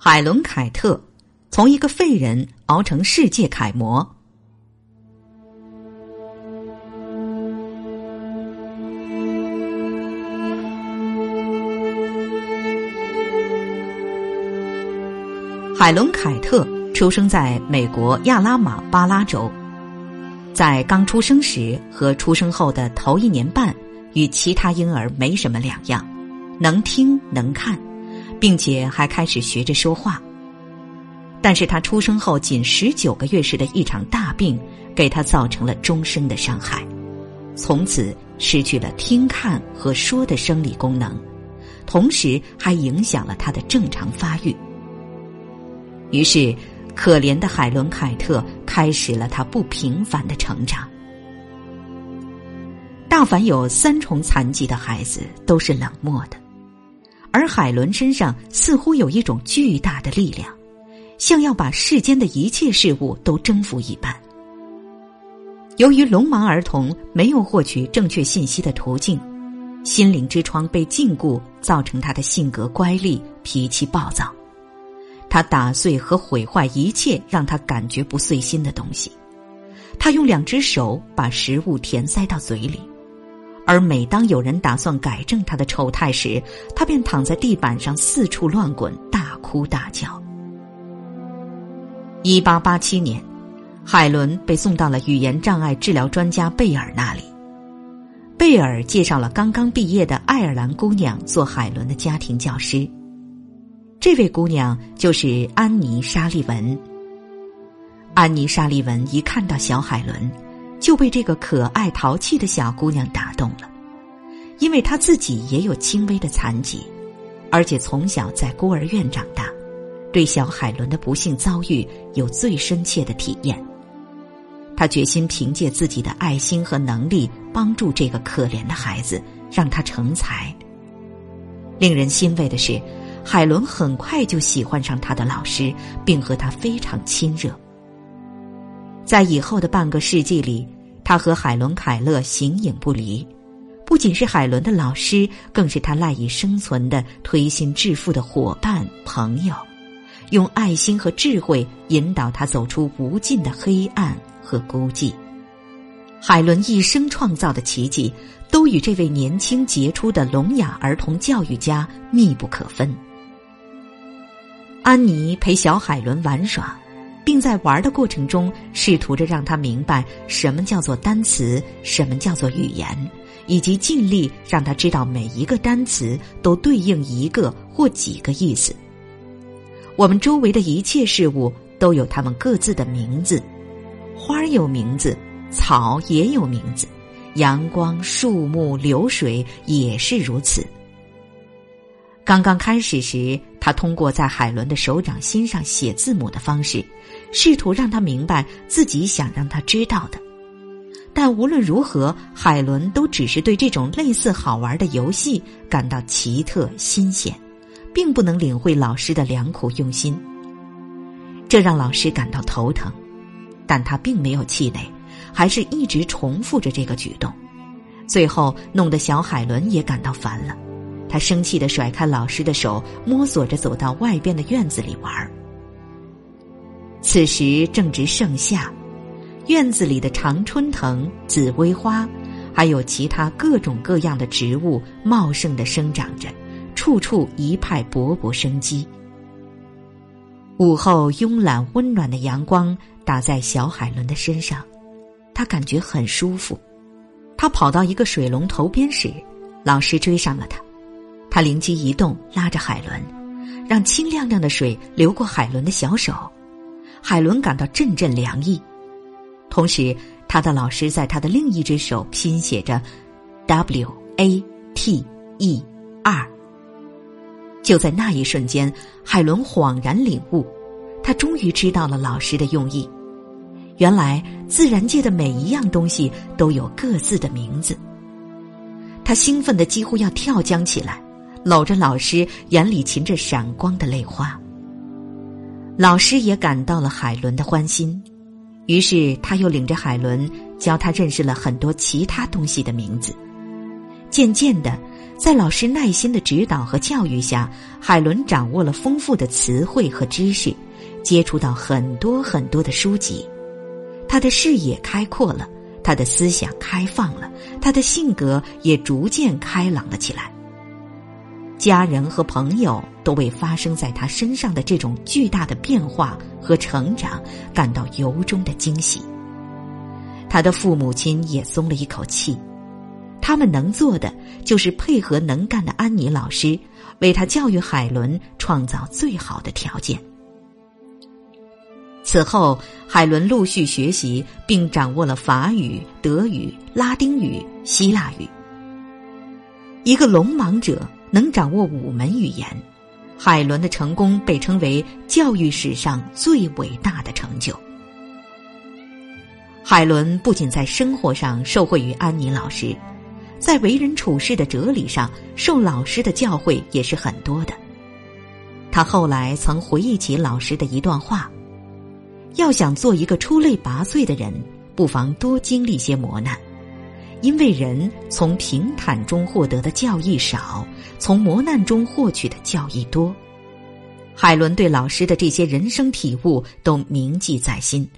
海伦·凯特从一个废人熬成世界楷模。海伦·凯特出生在美国亚拉马巴拉州，在刚出生时和出生后的头一年半，与其他婴儿没什么两样，能听能看。并且还开始学着说话。但是他出生后仅十九个月时的一场大病，给他造成了终身的伤害，从此失去了听、看和说的生理功能，同时还影响了他的正常发育。于是，可怜的海伦·凯特开始了他不平凡的成长。大凡有三重残疾的孩子都是冷漠的。而海伦身上似乎有一种巨大的力量，像要把世间的一切事物都征服一般。由于聋盲儿童没有获取正确信息的途径，心灵之窗被禁锢，造成他的性格乖戾、脾气暴躁。他打碎和毁坏一切让他感觉不遂心的东西。他用两只手把食物填塞到嘴里。而每当有人打算改正他的丑态时，他便躺在地板上四处乱滚，大哭大叫。一八八七年，海伦被送到了语言障碍治疗专家贝尔那里。贝尔介绍了刚刚毕业的爱尔兰姑娘做海伦的家庭教师。这位姑娘就是安妮·沙利文。安妮·沙利文一看到小海伦。就被这个可爱淘气的小姑娘打动了，因为她自己也有轻微的残疾，而且从小在孤儿院长大，对小海伦的不幸遭遇有最深切的体验。他决心凭借自己的爱心和能力帮助这个可怜的孩子，让他成才。令人欣慰的是，海伦很快就喜欢上他的老师，并和他非常亲热。在以后的半个世纪里，他和海伦·凯勒形影不离，不仅是海伦的老师，更是他赖以生存的推心置腹的伙伴、朋友，用爱心和智慧引导他走出无尽的黑暗和孤寂。海伦一生创造的奇迹，都与这位年轻杰出的聋哑儿童教育家密不可分。安妮陪小海伦玩耍。并在玩的过程中，试图着让他明白什么叫做单词，什么叫做语言，以及尽力让他知道每一个单词都对应一个或几个意思。我们周围的一切事物都有它们各自的名字，花有名字，草也有名字，阳光、树木、流水也是如此。刚刚开始时，他通过在海伦的手掌心上写字母的方式。试图让他明白自己想让他知道的，但无论如何，海伦都只是对这种类似好玩的游戏感到奇特新鲜，并不能领会老师的良苦用心。这让老师感到头疼，但他并没有气馁，还是一直重复着这个举动，最后弄得小海伦也感到烦了。他生气的甩开老师的手，摸索着走到外边的院子里玩。此时正值盛夏，院子里的常春藤、紫薇花，还有其他各种各样的植物茂盛的生长着，处处一派勃勃生机。午后慵懒温暖的阳光打在小海伦的身上，他感觉很舒服。他跑到一个水龙头边时，老师追上了他，他灵机一动，拉着海伦，让清亮亮的水流过海伦的小手。海伦感到阵阵凉意，同时，他的老师在他的另一只手拼写着 “W A T E R”。就在那一瞬间，海伦恍然领悟，他终于知道了老师的用意。原来，自然界的每一样东西都有各自的名字。他兴奋的几乎要跳江起来，搂着老师，眼里噙着闪光的泪花。老师也感到了海伦的欢心，于是他又领着海伦教他认识了很多其他东西的名字。渐渐的，在老师耐心的指导和教育下，海伦掌握了丰富的词汇和知识，接触到很多很多的书籍，他的视野开阔了，他的思想开放了，他的性格也逐渐开朗了起来。家人和朋友都为发生在他身上的这种巨大的变化和成长感到由衷的惊喜。他的父母亲也松了一口气。他们能做的就是配合能干的安妮老师，为他教育海伦创造最好的条件。此后，海伦陆续学习并掌握了法语、德语、拉丁语、希腊语。一个聋盲者能掌握五门语言，海伦的成功被称为教育史上最伟大的成就。海伦不仅在生活上受惠于安妮老师。在为人处事的哲理上，受老师的教诲也是很多的。他后来曾回忆起老师的一段话：要想做一个出类拔萃的人，不妨多经历些磨难，因为人从平坦中获得的教益少，从磨难中获取的教益多。海伦对老师的这些人生体悟都铭记在心，